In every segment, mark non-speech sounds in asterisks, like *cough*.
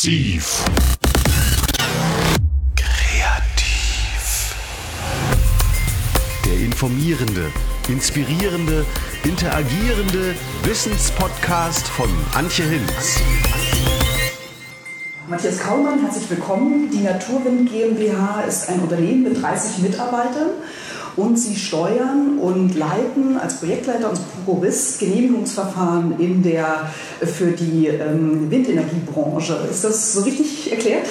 Massiv. Kreativ. Der informierende, inspirierende, interagierende Wissenspodcast von Antje Hinz. Matthias Kaumann, herzlich willkommen. Die Naturwind GmbH ist ein Unternehmen mit 30 Mitarbeitern und Sie steuern und leiten als Projektleiter und Prokurist Genehmigungsverfahren in der, für die ähm, Windenergiebranche. Ist das so richtig erklärt?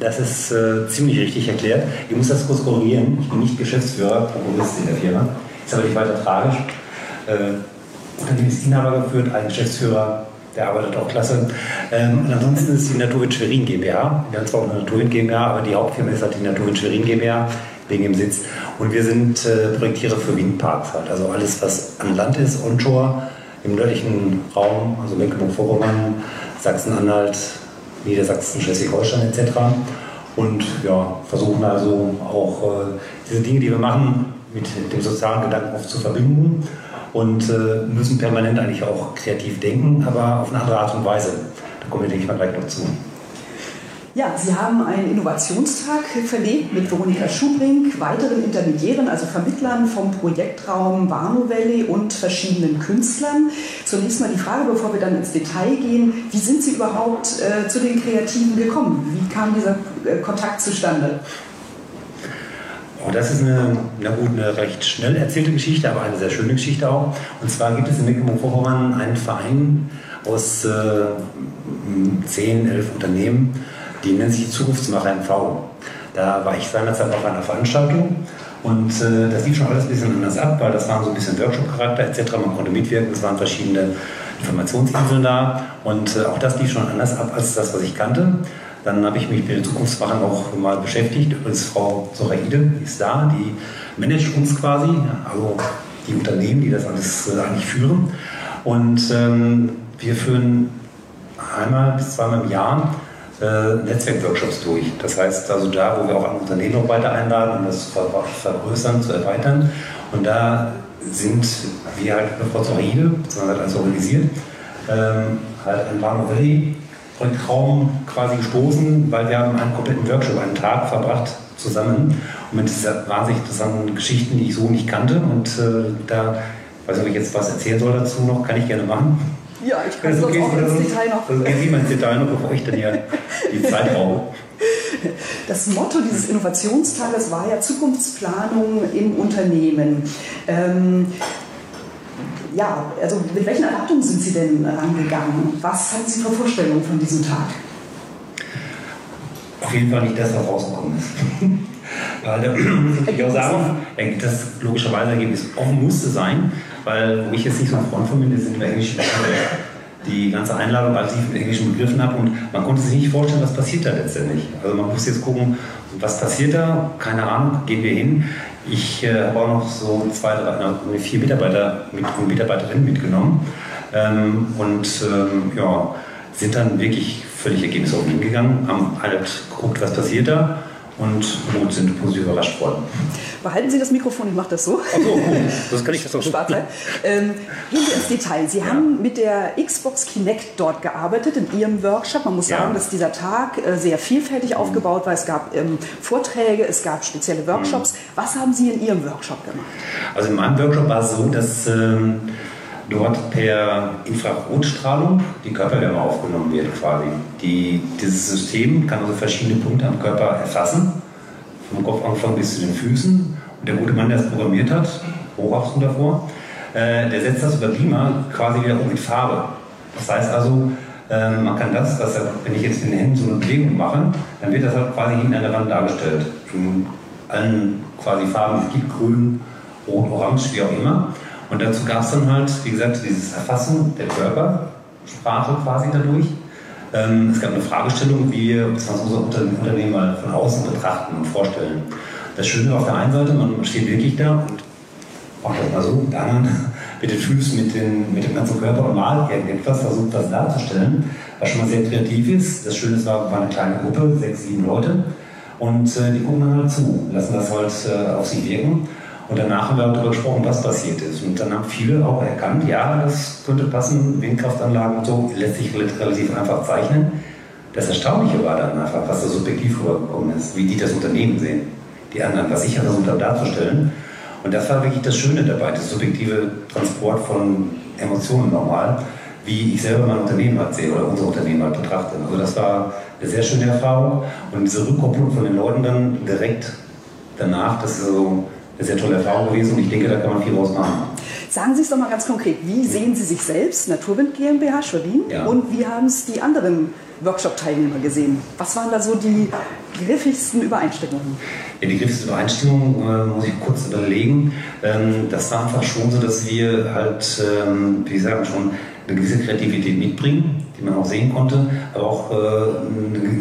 Das ist äh, ziemlich richtig erklärt. Ich muss das kurz korrigieren. Ich bin nicht Geschäftsführer, Prokurist in der Firma. Ist aber nicht weiter tragisch. Äh, Unternehmen ist Inhaber geführt, ein Geschäftsführer, der arbeitet auch klasse. Ähm, und ansonsten ist die Naturwind Schwerin GmbH. Wir haben zwar auch eine Naturwind GmbH, aber die Hauptfirma ist halt die Naturwind Schwerin GmbH wegen dem Sitz. Und wir sind äh, Projektierer für Windparks halt. Also alles, was an Land ist, onshore, im nördlichen Raum, also Mecklenburg-Vorpommern, Sachsen-Anhalt, Niedersachsen, Schleswig-Holstein etc. Und ja, versuchen also auch äh, diese Dinge, die wir machen, mit dem sozialen Gedanken oft zu verbinden und äh, müssen permanent eigentlich auch kreativ denken, aber auf eine andere Art und Weise. Da kommen wir, denke ich mal, gleich noch zu. Ja, Sie haben einen Innovationstag verlegt mit Veronika Schubrink, weiteren Intermediären, also Vermittlern vom Projektraum Warnow Valley und verschiedenen Künstlern. Zunächst mal die Frage, bevor wir dann ins Detail gehen, wie sind Sie überhaupt äh, zu den Kreativen gekommen? Wie kam dieser äh, Kontakt zustande? Oh, das ist eine, na gut, eine recht schnell erzählte Geschichte, aber eine sehr schöne Geschichte auch. Und zwar gibt es in Mecklenburg-Vorpommern einen Verein aus äh, zehn, elf Unternehmen, die nennt sich Zukunftsmacher MV. Da war ich seinerzeit auf einer Veranstaltung und äh, das lief schon alles ein bisschen anders ab, weil das war so ein bisschen Workshop-Charakter etc. Man konnte mitwirken, es waren verschiedene Informationsinseln da und äh, auch das lief schon anders ab als das, was ich kannte. Dann habe ich mich mit den Zukunftsmachern auch mal beschäftigt. Übrigens Frau Zoraide ist da, die managt uns quasi, also die Unternehmen, die das alles äh, eigentlich führen. Und ähm, wir führen einmal bis zweimal im Jahr äh, Netzwerkworkshops durch. Das heißt also da, wo wir auch Unternehmen noch weiter einladen, um das zu vergrößern, zu erweitern. Und da sind wir halt mit Frau Zoraide, beziehungsweise alles organisiert, ähm, halt ein Bahnhof Valley Raum quasi gestoßen, weil wir haben einen kompletten Workshop, einen Tag verbracht zusammen und mit dieser wahnsinnig interessanten Geschichten, die ich so nicht kannte. Und äh, da, weiß nicht, ob ich jetzt was erzählen soll dazu noch, kann ich gerne machen. Ja, ich kann das okay, auch ins Detail noch. Also gehen Sie mal ins Detail noch, bevor ich dann hier die Zeit raube. Das Motto dieses Innovationstages war ja Zukunftsplanung im Unternehmen. Ähm, ja, also mit welchen Erwartungen sind Sie denn rangegangen? Was hatten Sie für Vorstellungen von diesem Tag? Auf jeden Fall nicht das, was rausgekommen ist. *laughs* weil da muss ich auch sagen, das logischerweise Ergebnis offen musste sein, weil wo ich jetzt nicht so ein Freund von bin, das sind wir englisch die ganze Einladung als ich mit englischen Begriffen habe und man konnte sich nicht vorstellen, was passiert da letztendlich. Also man muss jetzt gucken, was passiert da, keine Ahnung, gehen wir hin. Ich äh, habe auch noch so zwei, drei, vier Mitarbeiter mit, und Mitarbeiterinnen mitgenommen ähm, und ähm, ja, sind dann wirklich völlig ergebnisoffen hingegangen, haben halt geguckt, was passiert da und gut, sind positiv überrascht worden. Behalten Sie das Mikrofon, ich mache das so. Ach so, *laughs* das kann ich das auch so. Ähm, gehen wir ins Detail. Sie ja. haben mit der Xbox Kinect dort gearbeitet, in Ihrem Workshop. Man muss ja. sagen, dass dieser Tag äh, sehr vielfältig mhm. aufgebaut war. Es gab ähm, Vorträge, es gab spezielle Workshops. Mhm. Was haben Sie in Ihrem Workshop gemacht? Also in meinem Workshop war es so, dass ähm, dort per Infrarotstrahlung die Körperwärme aufgenommen wird quasi. Die, dieses System kann also verschiedene Punkte am Körper erfassen, vom Kopfanfang bis zu den Füßen. Und der gute Mann, der es programmiert hat, Hochachtung davor, äh, der setzt das über Beamer quasi wieder um mit Farbe. Das heißt also, äh, man kann das, dass er, wenn ich jetzt in den Händen so eine Bewegung mache, dann wird das halt quasi hinten an der Wand dargestellt. In allen quasi Farben, es gibt grün, rot, orange, wie auch immer. Und dazu gab es dann halt, wie gesagt, dieses Erfassen der Körpersprache quasi dadurch. Ähm, es gab eine Fragestellung, wie wir unser Unternehmen mal von außen betrachten und vorstellen. Das Schöne auf der einen Seite, man steht wirklich da und macht das mal so, anderen *laughs* mit den Füßen, mit, den, mit dem ganzen Körper und malt irgendetwas, versucht das darzustellen, was schon mal sehr kreativ ist. Das Schöne war, war eine kleine Gruppe, sechs, sieben Leute. Und äh, die gucken dann halt zu, lassen das halt äh, auf sich wirken. Und danach haben wir darüber gesprochen, was passiert ist. Und dann haben viele auch erkannt, ja, das könnte passen, Windkraftanlagen und so, lässt sich relativ einfach zeichnen. das Erstaunliche war dann einfach, was da subjektiv rübergekommen ist, wie die das Unternehmen sehen, die anderen, was ich versucht habe darzustellen. Und das war wirklich das Schöne dabei, das subjektive Transport von Emotionen nochmal, wie ich selber mein Unternehmen halt sehe oder unser Unternehmen halt betrachte. Also das war eine sehr schöne Erfahrung und diese Rückkopplung von den Leuten dann direkt danach, das ist so eine sehr tolle Erfahrung gewesen und ich denke, da kann man viel draus machen. Sagen Sie es doch mal ganz konkret. Wie sehen Sie sich selbst, Naturwind GmbH Schwerin, ja. und wie haben es die anderen Workshop-Teilnehmer gesehen? Was waren da so die griffigsten Übereinstimmungen? Ja, die griffigsten Übereinstimmungen äh, muss ich kurz überlegen. Ähm, das war einfach schon so, dass wir halt, ähm, wie sagen schon, eine gewisse Kreativität mitbringen, die man auch sehen konnte, aber auch äh,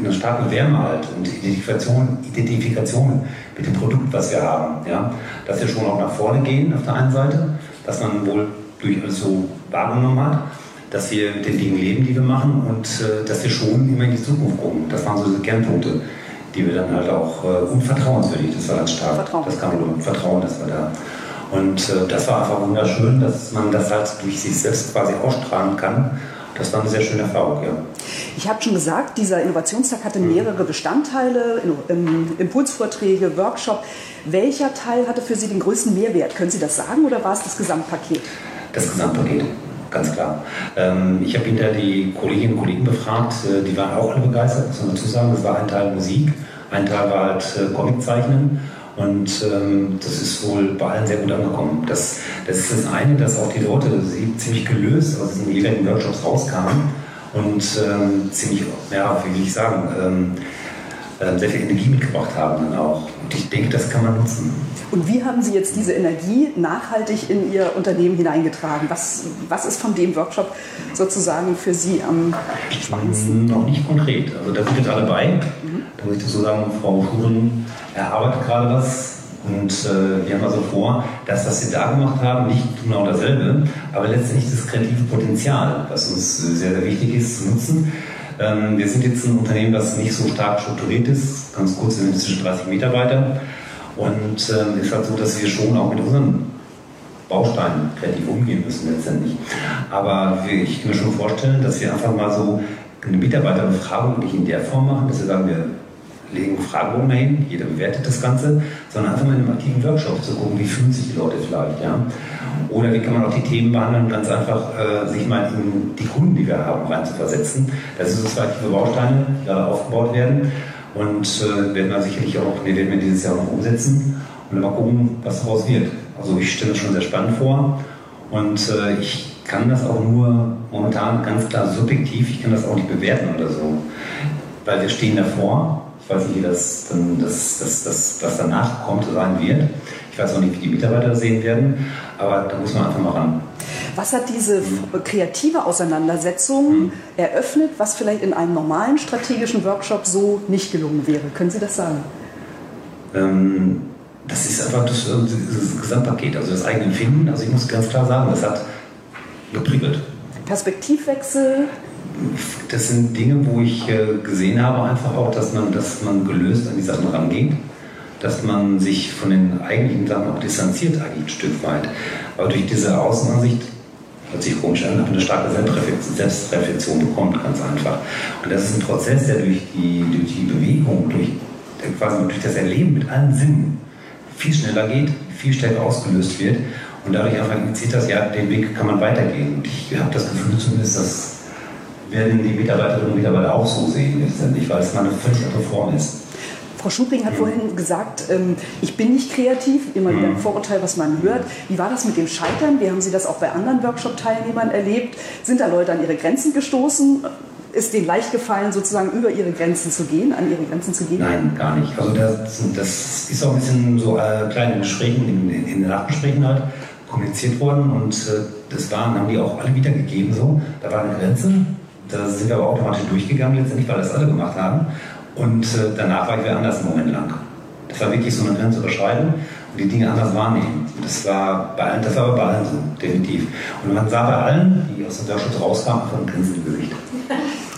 eine, starke Wärme halt und Identifikation, Identifikation mit dem Produkt, was wir haben. Ja? Dass wir schon auch nach vorne gehen auf der einen Seite, dass man wohl durch alles so wahrgenommen hat, dass wir mit den Dingen leben, die wir machen und äh, dass wir schon immer in die Zukunft gucken. Das waren so diese Kernpunkte, die wir dann halt auch äh, und vertrauenswürdig, das war ganz stark. Vertrauen. Das kam über Vertrauen, das war da. Und äh, das war einfach wunderschön, dass man das halt durch sich selbst quasi ausstrahlen kann. Das war eine sehr schöne Erfahrung, ja. Ich habe schon gesagt, dieser Innovationstag hatte mehrere Bestandteile, Impulsvorträge, Workshop. Welcher Teil hatte für Sie den größten Mehrwert? Können Sie das sagen oder war es das Gesamtpaket? Das Gesamtpaket, ganz klar. Ähm, ich habe hinterher die Kolleginnen und Kollegen befragt, äh, die waren auch alle begeistert, muss man dazu sagen. Das war ein Teil Musik, ein Teil war halt äh, Comiczeichnen und ähm, das ist wohl bei allen sehr gut angekommen. Das, das ist das eine, dass auch die Leute ziemlich gelöst aus diesen jeweiligen Workshops rauskamen und ähm, ziemlich, ja, wie will ich sagen, ähm, äh, sehr viel Energie mitgebracht haben dann auch. Und ich denke, das kann man nutzen. Und wie haben Sie jetzt diese Energie nachhaltig in Ihr Unternehmen hineingetragen? Was, was ist von dem Workshop sozusagen für Sie am spannendsten? Noch nicht konkret. Also da sind jetzt alle bei. Mhm. Da muss ich dazu sagen, Frau Schuren erarbeitet gerade was. Und äh, wir haben also vor, das, was wir da gemacht haben, nicht genau dasselbe, aber letztendlich das kreative Potenzial, was uns sehr, sehr wichtig ist, zu nutzen. Ähm, wir sind jetzt ein Unternehmen, das nicht so stark strukturiert ist. Ganz kurz, wir sind zwischen 30 Mitarbeiter. Und es ähm, ist halt so, dass wir schon auch mit unseren Bausteinen kreativ umgehen müssen letztendlich. Aber ich kann mir schon vorstellen, dass wir einfach mal so eine Mitarbeiterbefragung nicht in der Form machen, dass wir sagen, wir legen Fragebogen dahin, jeder bewertet das Ganze, sondern einfach mal in einem aktiven Workshop zu gucken, wie fühlen sich die Leute vielleicht. Ja? Oder wie kann man auch die Themen behandeln, ganz einfach äh, sich mal in die Kunden, die wir haben, rein zu versetzen. Das sind so zwei aktive Bausteine, die gerade aufgebaut werden und äh, werden wir sicherlich auch, wir werden wir dieses Jahr noch umsetzen und mal gucken, was daraus wird. Also ich stelle das schon sehr spannend vor und äh, ich kann das auch nur momentan ganz klar subjektiv, ich kann das auch nicht bewerten oder so, weil wir stehen davor. Ich weiß nicht, wie das, dann, das, das, das, was danach kommt, sein wird. Ich weiß auch nicht, wie die Mitarbeiter sehen werden, aber da muss man einfach mal ran. Was hat diese kreative Auseinandersetzung mhm. eröffnet, was vielleicht in einem normalen strategischen Workshop so nicht gelungen wäre? Können Sie das sagen? Ähm, das ist einfach das, äh, das, Gesamtpaket, also das eigene Empfinden. Also ich muss ganz klar sagen, das hat geprickelt. Perspektivwechsel? Das sind Dinge, wo ich äh, gesehen habe einfach auch, dass man, dass man gelöst an die Sachen rangeht dass man sich von den eigentlichen Sachen auch distanziert eigentlich ein Stück weit. Aber durch diese Außenansicht hört sich komisch an, eine starke Selbstreflexion bekommt, ganz einfach. Und das ist ein Prozess, der durch die, durch die Bewegung, durch, quasi durch das Erleben mit allen Sinnen viel schneller geht, viel stärker ausgelöst wird und dadurch einfach zieht das, ja, den Weg kann man weitergehen. Und ich habe das Gefühl zumindest, das werden die Mitarbeiterinnen und Mitarbeiter auch so sehen letztendlich, weil es mal eine völlig andere Form ist. Frau Schubring hat vorhin gesagt, ähm, ich bin nicht kreativ, immer wieder ein mhm. Vorurteil, was man hört. Wie war das mit dem Scheitern? Wie haben Sie das auch bei anderen Workshop-Teilnehmern erlebt? Sind da Leute an ihre Grenzen gestoßen? Ist denen leicht gefallen, sozusagen über ihre Grenzen zu gehen, an ihre Grenzen zu gehen? Nein, gar nicht. Also das, das ist auch ein bisschen so äh, kleine Gesprächen, in, in, in den Nachgesprächen halt kommuniziert worden und äh, das waren, haben die auch alle wiedergegeben so. Da war eine Grenze, da sind wir aber automatisch durchgegangen letztendlich, weil das alle gemacht haben. Und äh, danach war ich wieder anders einen Moment lang. Das war wirklich so eine Grenze überschreiten und die Dinge anders wahrnehmen. Das war bei allen, das war bei allen so, definitiv. Und man sah bei allen, die aus dem Workshop rauskamen, von Grinsen im Gesicht.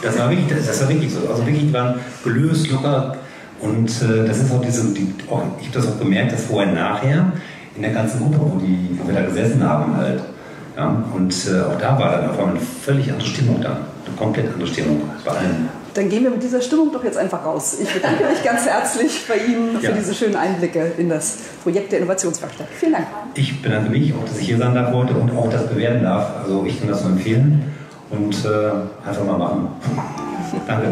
Das war wirklich, das, das war wirklich so. Also wirklich, die waren gelöst, locker. Und äh, das ist auch diese, die, auch, ich habe das auch gemerkt, dass vorher nachher in der ganzen Gruppe, wo, die, wo wir da gesessen haben halt, ja, und äh, auch da war dann auf einmal eine völlig andere Stimmung da. Eine komplett andere Stimmung bei allen. Dann gehen wir mit dieser Stimmung doch jetzt einfach raus. Ich bedanke mich ganz herzlich bei Ihnen für Ja. diese schönen Einblicke in das Projekt der Innovationswerkstatt. Vielen Dank. Ich bedanke mich, auch dass ich hier sein darf heute und auch das bewerten darf. Also ich kann das nur empfehlen und äh, einfach mal machen. Danke.